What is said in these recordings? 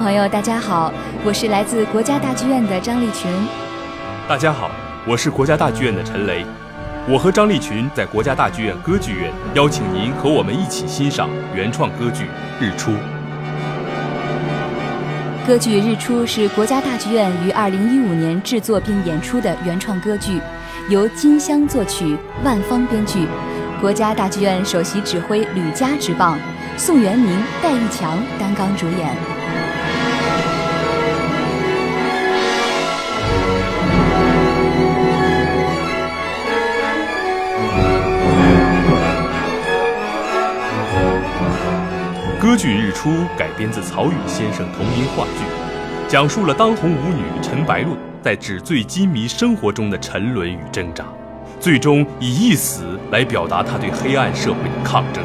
朋友，大家好，我是来自国家大剧院的张立群。大家好，我是国家大剧院的陈雷。我和张立群在国家大剧院歌剧院邀请您和我们一起欣赏原创歌剧《日出》。歌剧《日出》是国家大剧院于二零一五年制作并演出的原创歌剧，由金香作曲，万方编剧，国家大剧院首席指挥吕嘉执棒，宋元明、戴玉强担纲主演。歌剧《日出》改编自曹禺先生同名话剧，讲述了当红舞女陈白露在纸醉金迷生活中的沉沦与挣扎，最终以一死来表达她对黑暗社会的抗争。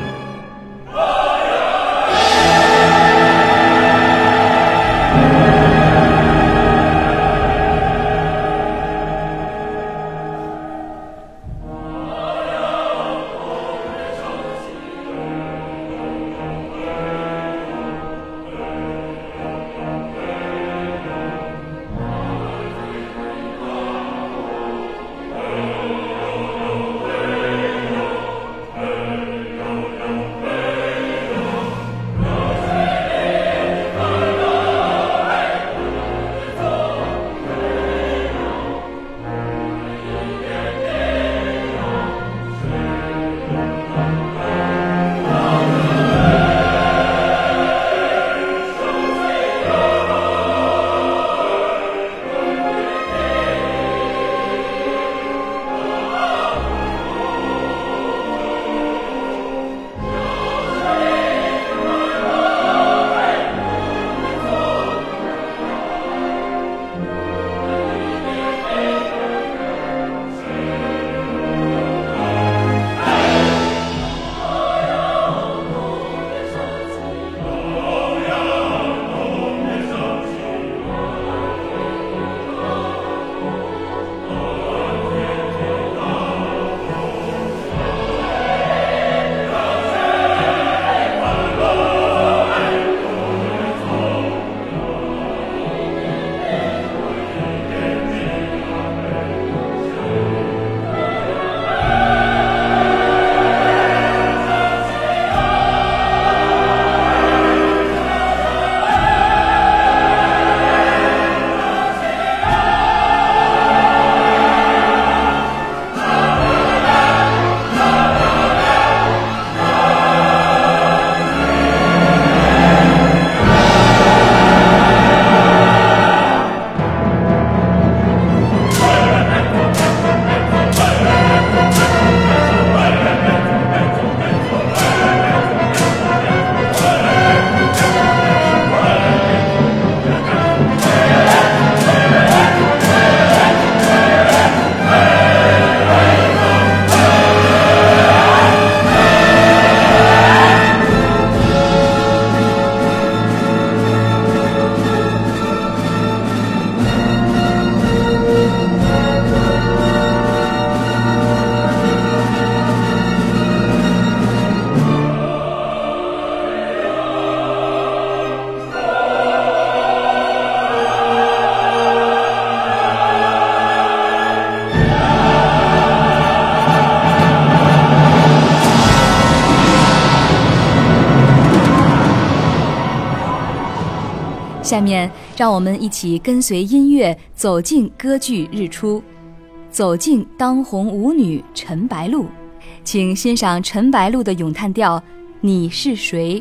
面，让我们一起跟随音乐走进歌剧《日出》，走进当红舞女陈白露，请欣赏陈白露的咏叹调《你是谁》。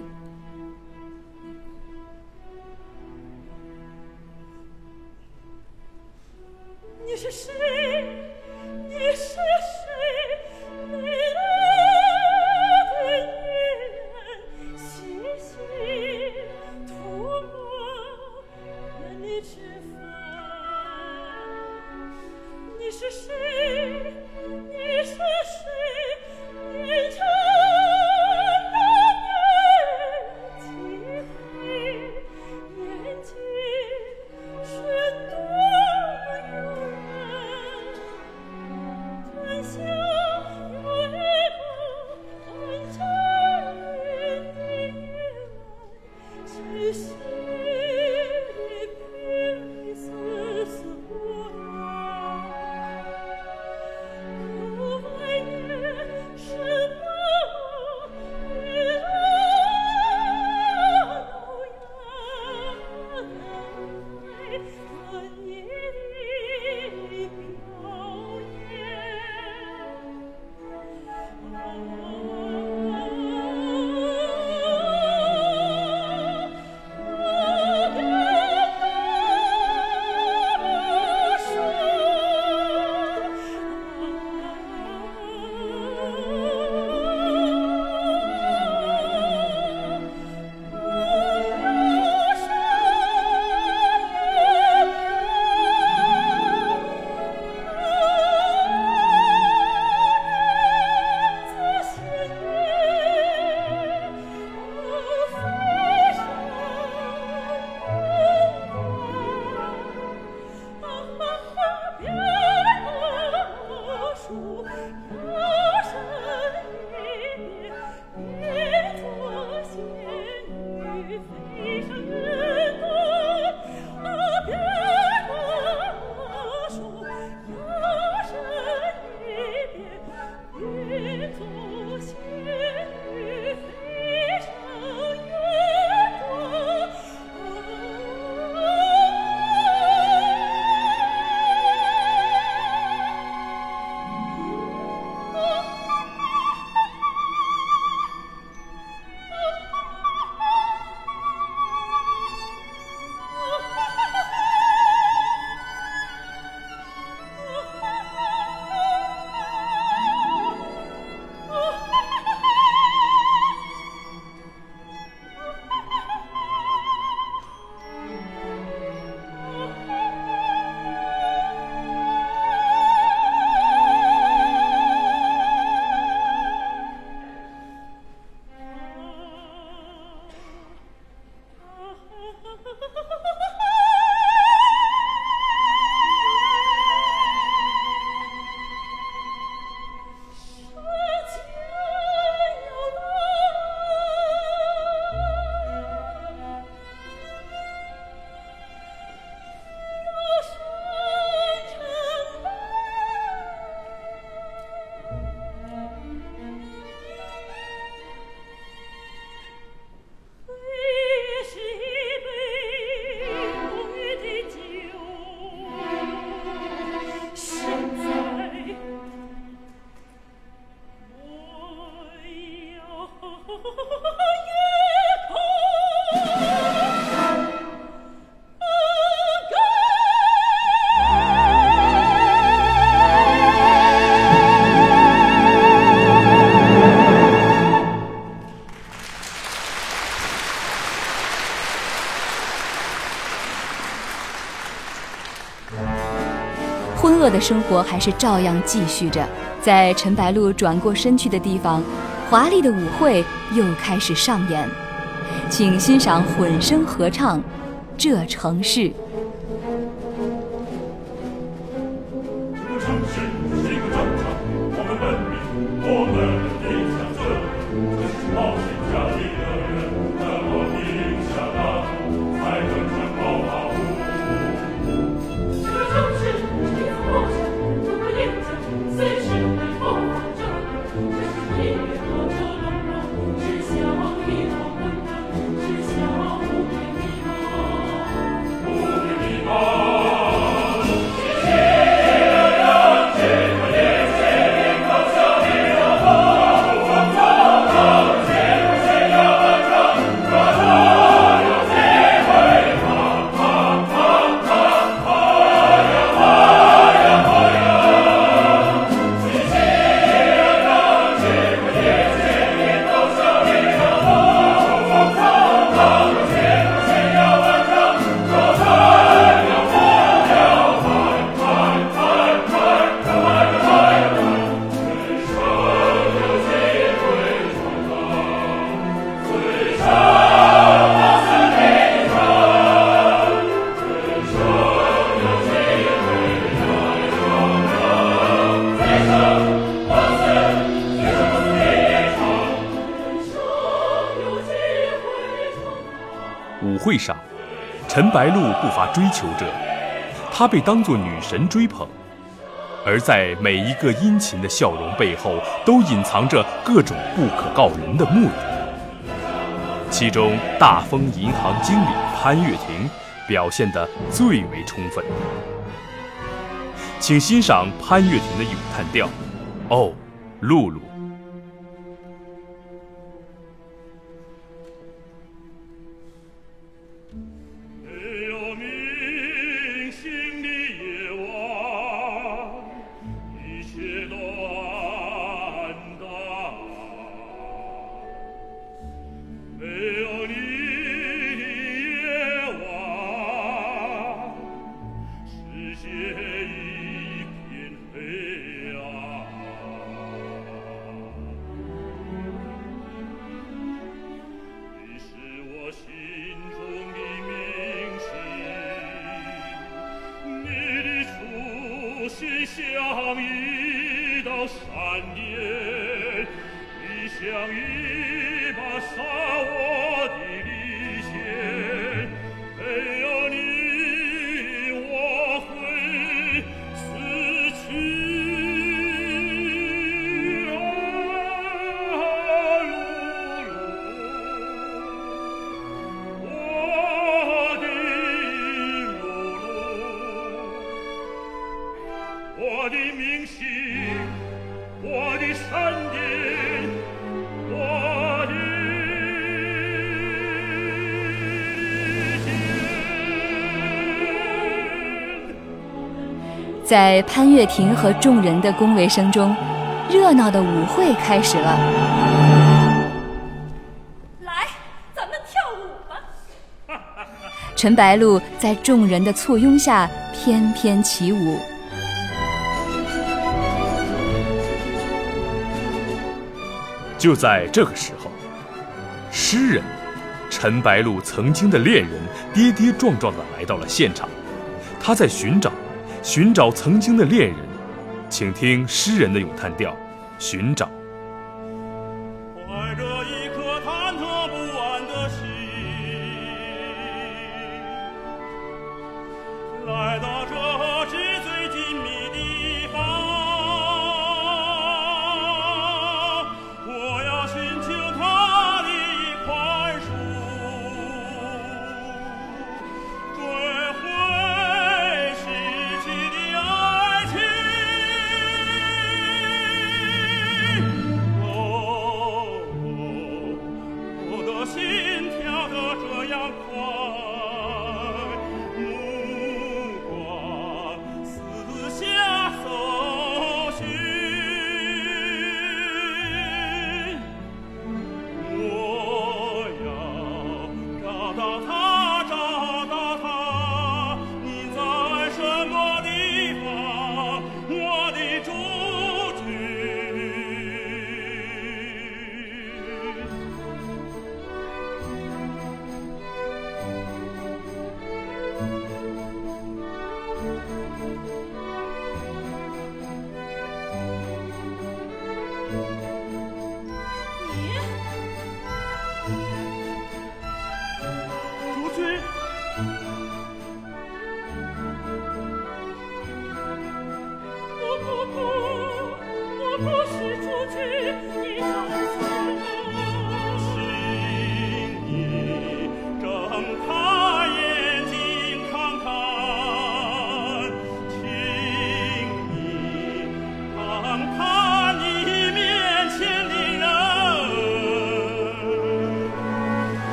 恶的生活还是照样继续着，在陈白露转过身去的地方，华丽的舞会又开始上演，请欣赏混声合唱《这城市》。陈白露不乏追求者，她被当作女神追捧，而在每一个殷勤的笑容背后，都隐藏着各种不可告人的目的。其中，大丰银行经理潘月亭表现得最为充分。请欣赏潘岳庭的咏叹调，《哦，露露》。siam iba sao 在潘岳庭和众人的恭维声中，热闹的舞会开始了。来，咱们跳舞吧！陈白露在众人的簇拥下翩翩起舞。就在这个时候，诗人陈白露曾经的恋人跌跌撞撞的来到了现场，他在寻找。寻找曾经的恋人，请听诗人的咏叹调《寻找》。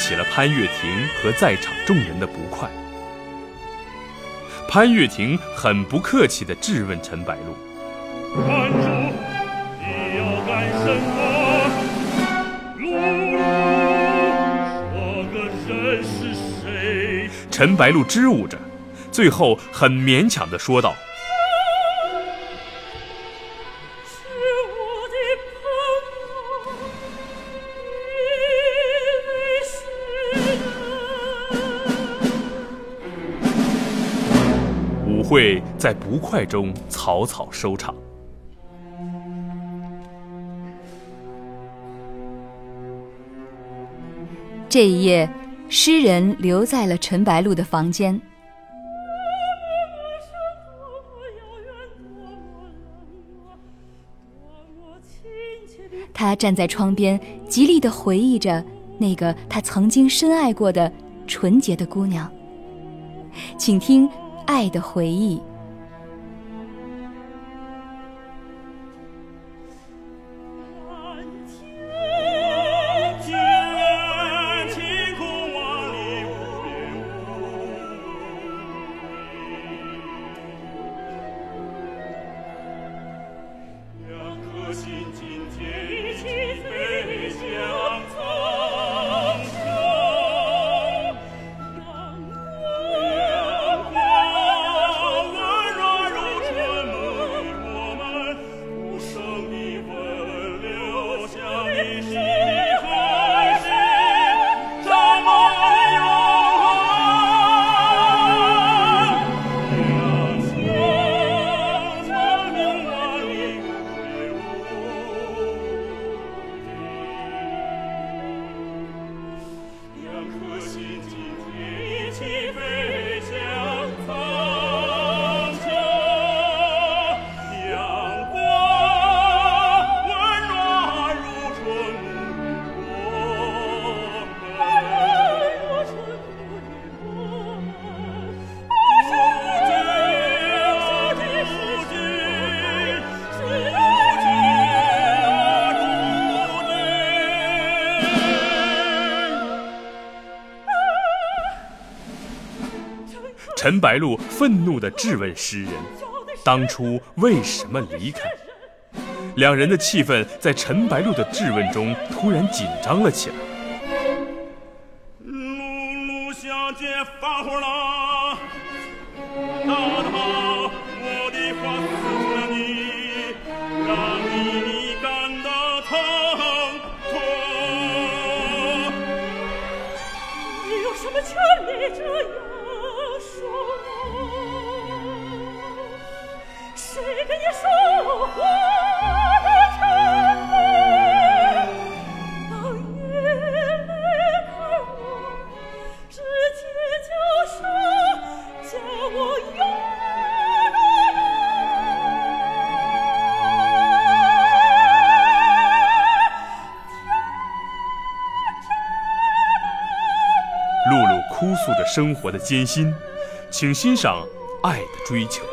起了潘月亭和在场众人的不快。潘月亭很不客气地质问陈白露：“观主，你要干什么？露露，说个人是谁？”陈白露支吾着，最后很勉强地说道。会在不快中草草收场。这一夜，诗人留在了陈白露的房间。他站在窗边，极力的回忆着那个他曾经深爱过的纯洁的姑娘。请听。爱的回忆。陈白露愤怒地质问诗人：“当初为什么离开？”两人的气氛在陈白露的质问中突然紧张了起来。露露哭诉着生活的艰辛，请欣赏爱的追求。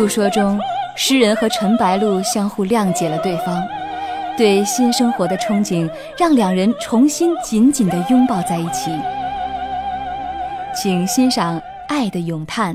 诉说中，诗人和陈白露相互谅解了对方，对新生活的憧憬让两人重新紧紧地拥抱在一起。请欣赏《爱的咏叹》。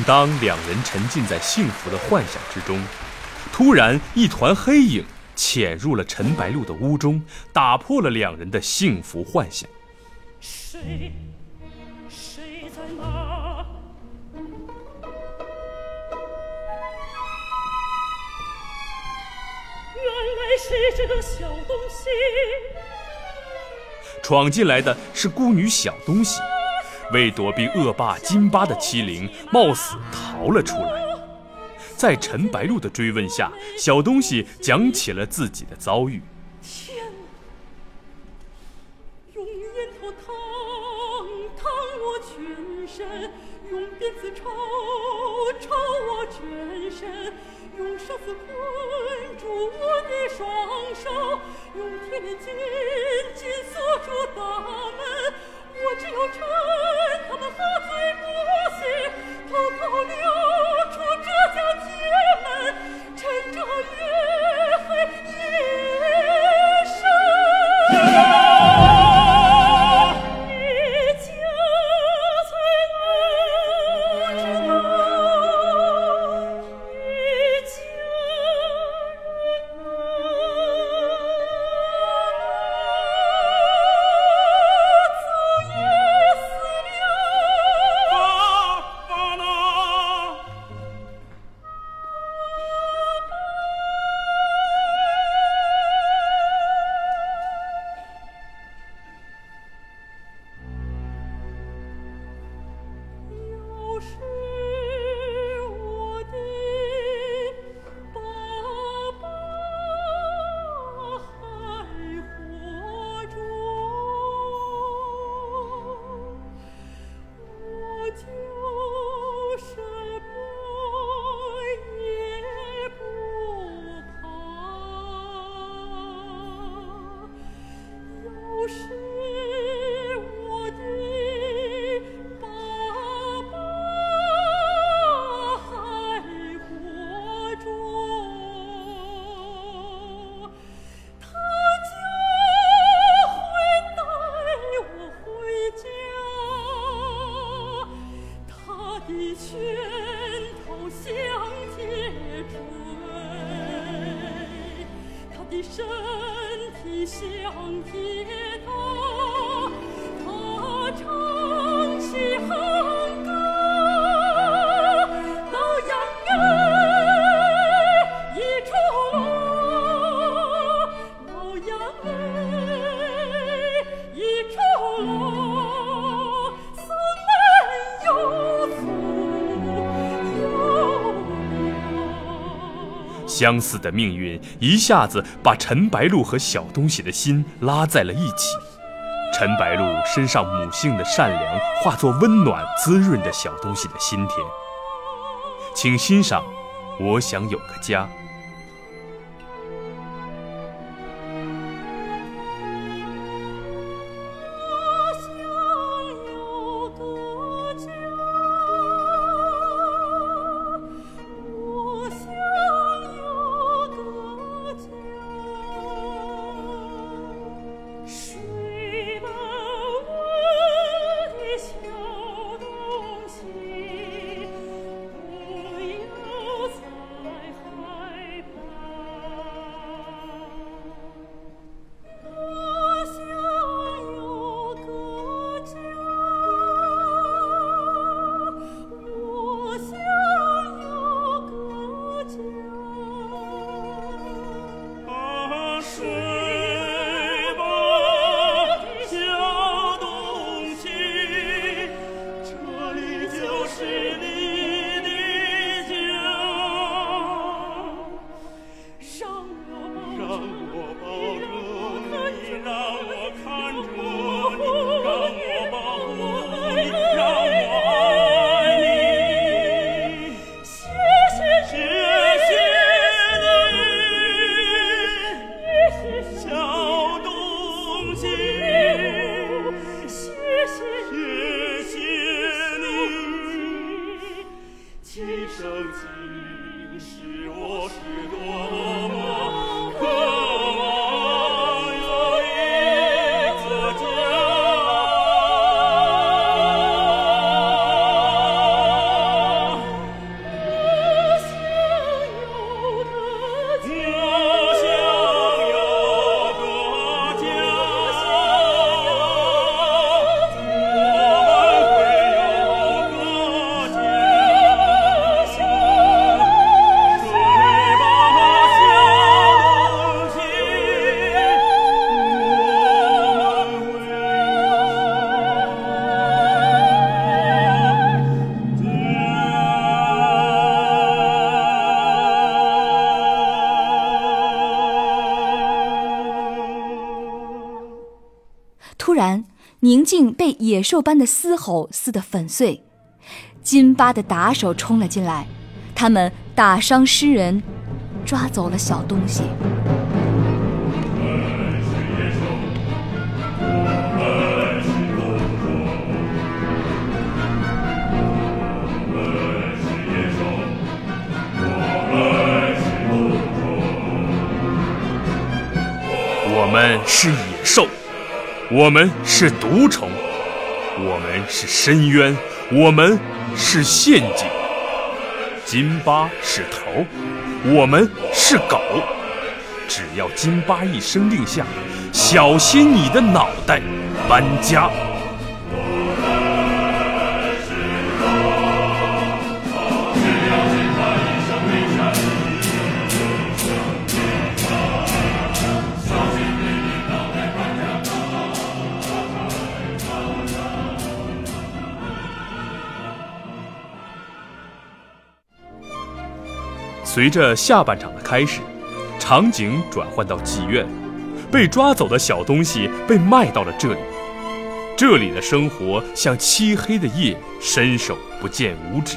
正当两人沉浸在幸福的幻想之中，突然一团黑影潜入了陈白露的屋中，打破了两人的幸福幻想。谁？谁在那？原来是这个小东西。闯进来的是孤女小东西。为躲避恶霸金巴的欺凌，冒死逃了出来。在陈白露的追问下，小东西讲起了自己的遭遇。天用烟头烫烫我全身，用鞭子抽抽我全身，用绳子捆住我的双手，用铁链紧紧锁住大门。我只有趁他们喝醉不醒，偷偷溜相似的命运一下子把陈白露和小东西的心拉在了一起。陈白露身上母性的善良化作温暖，滋润着小东西的心田。请欣赏《我想有个家》。野兽般的嘶吼撕得粉碎，金巴的打手冲了进来，他们打伤诗人，抓走了小东西。我们是野兽。我们是毒虫，我们是深渊，我们是陷阱。金巴是头，我们是狗。只要金巴一声令下，小心你的脑袋，搬家。随着下半场的开始，场景转换到妓院，被抓走的小东西被卖到了这里。这里的生活像漆黑的夜，伸手不见五指。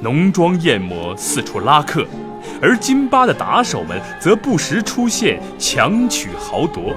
浓妆艳抹，四处拉客，而金巴的打手们则不时出现，强取豪夺。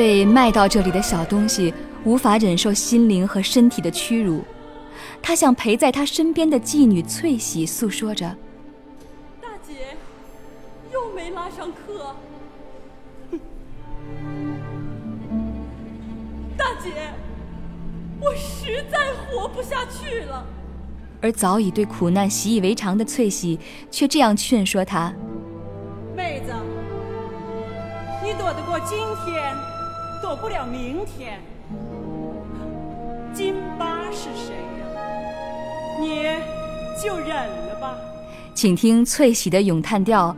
被卖到这里的小东西无法忍受心灵和身体的屈辱，他向陪在他身边的妓女翠喜诉说着：“大姐，又没拉上客。大姐，我实在活不下去了。”而早已对苦难习以为常的翠喜却这样劝说他：“躲不了明天。金巴是谁呀？你就忍了吧。请听翠喜的咏叹调：“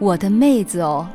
我的妹子哦。”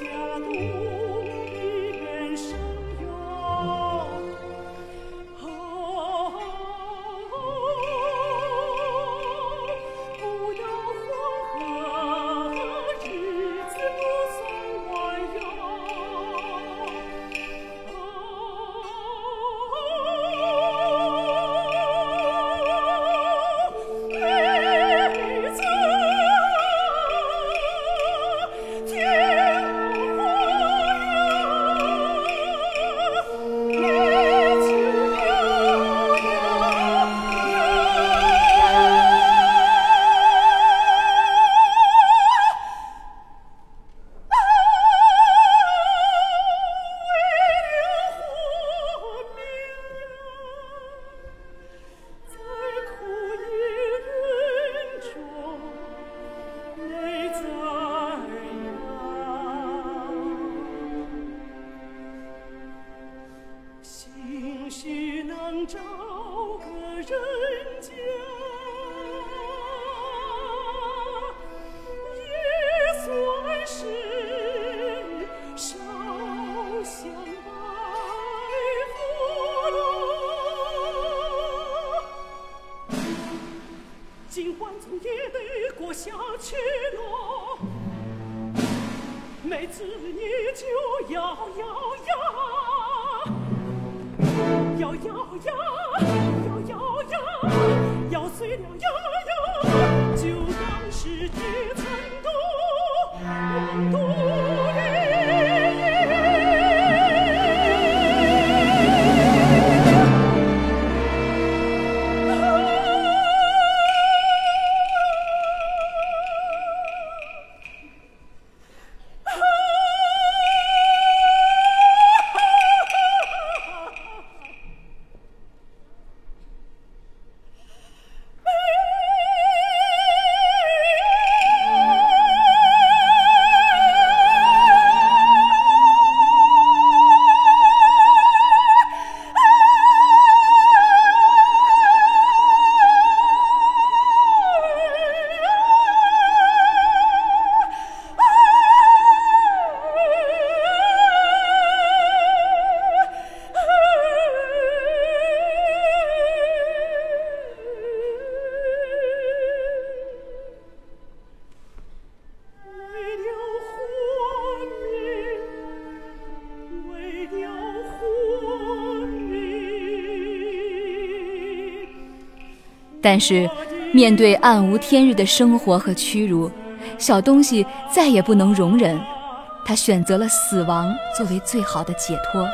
sia tu 但是，面对暗无天日的生活和屈辱，小东西再也不能容忍，他选择了死亡作为最好的解脱。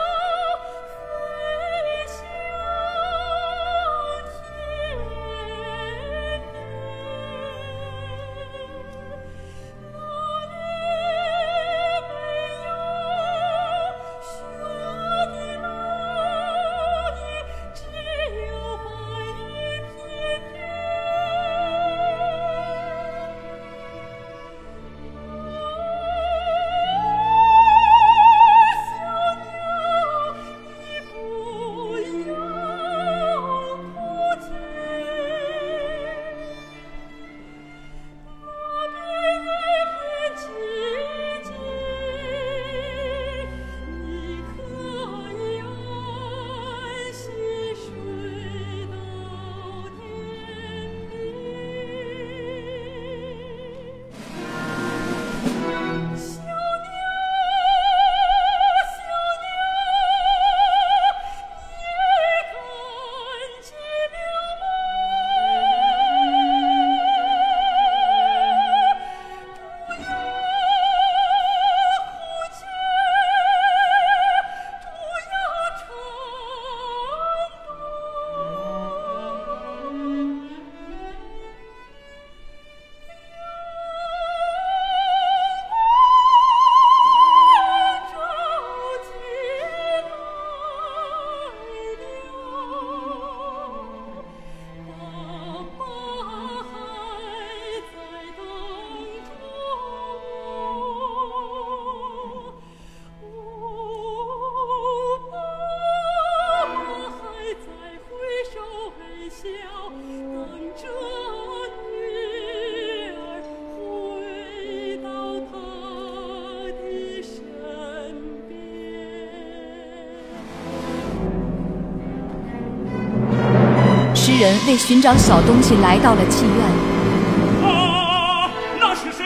人为寻找小东西来到了妓院。啊，那是谁？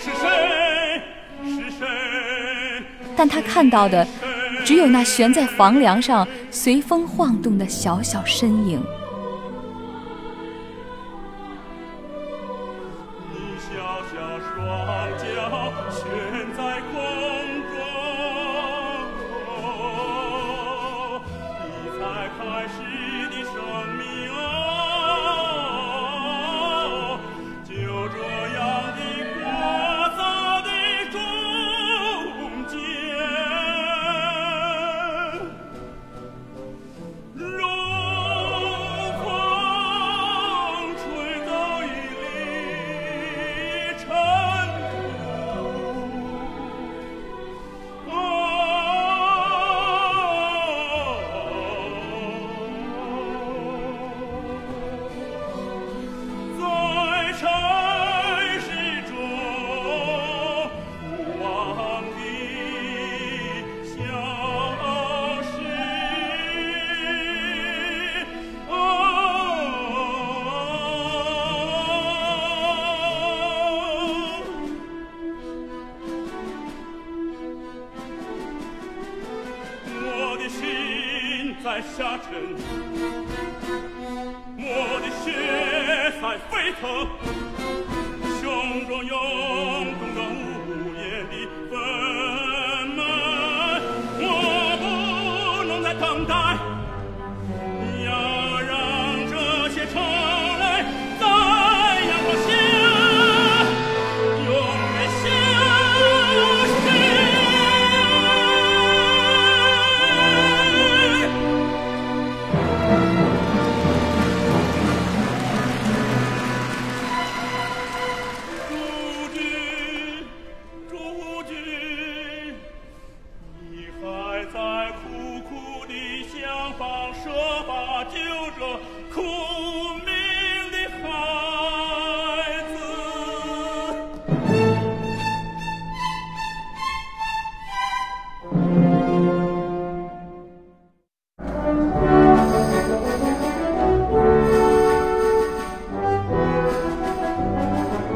是谁？是谁？但他看到的，只有那悬在房梁上随风晃动的小小身影。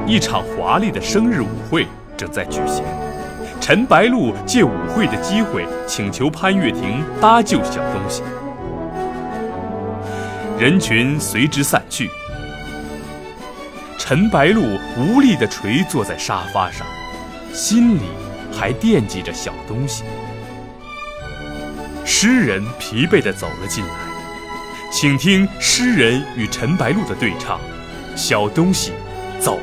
一场华丽的生日舞会正在举行。陈白露借舞会的机会请求潘月婷搭救小东西。人群随之散去。陈白露无力的垂坐在沙发上心里还惦记着小东西。诗人疲惫的走了进来请听诗人与陈白露的对唱小东西走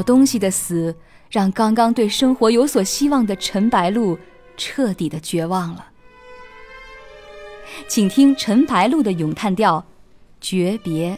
小东西的死，让刚刚对生活有所希望的陈白露彻底的绝望了。请听陈白露的咏叹调《诀别》。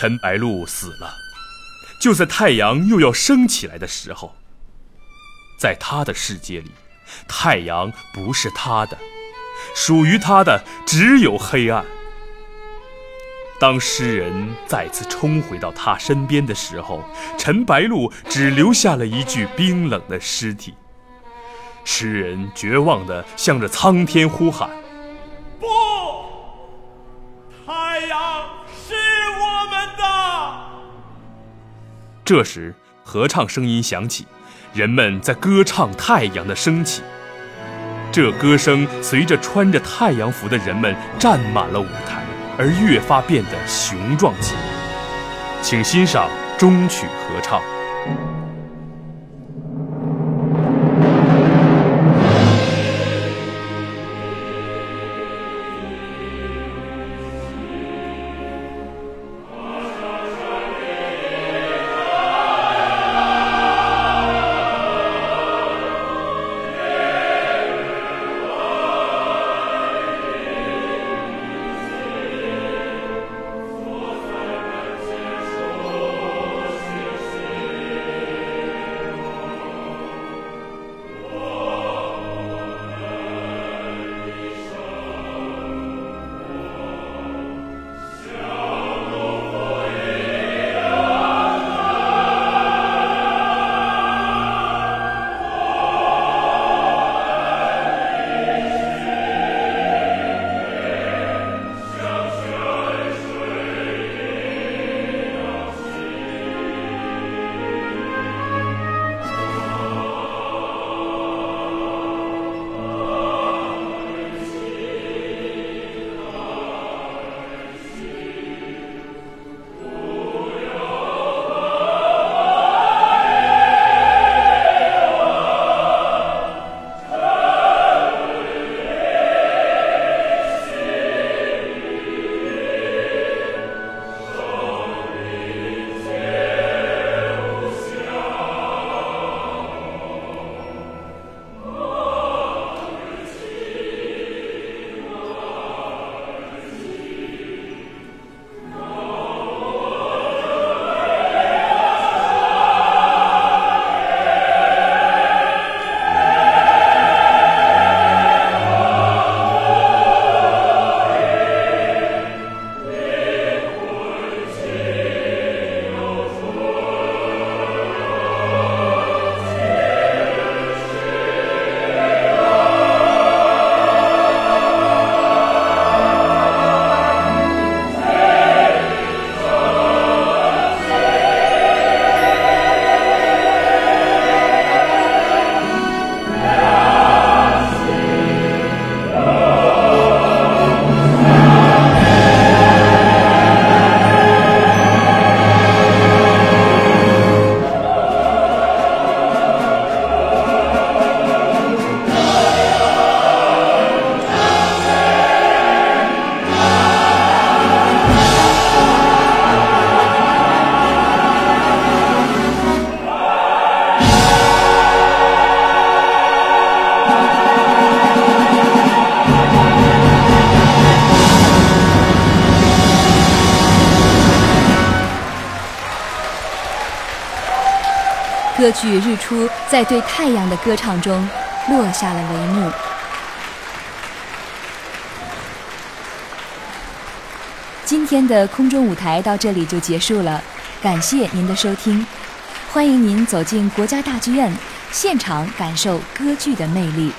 陈白露死了，就在太阳又要升起来的时候。在他的世界里，太阳不是他的，属于他的只有黑暗。当诗人再次冲回到他身边的时候，陈白露只留下了一具冰冷的尸体。诗人绝望地向着苍天呼喊：“这时，合唱声音响起。人们在歌唱太阳的升起，这歌声随着穿着太阳服的人们站满了舞台，而越发变得雄壮起来。请欣赏中曲合唱。歌剧《日出》在对太阳的歌唱中落下了帷幕。今天的空中舞台到这里就结束了，感谢您的收听，欢迎您走进国家大剧院，现场感受歌剧的魅力。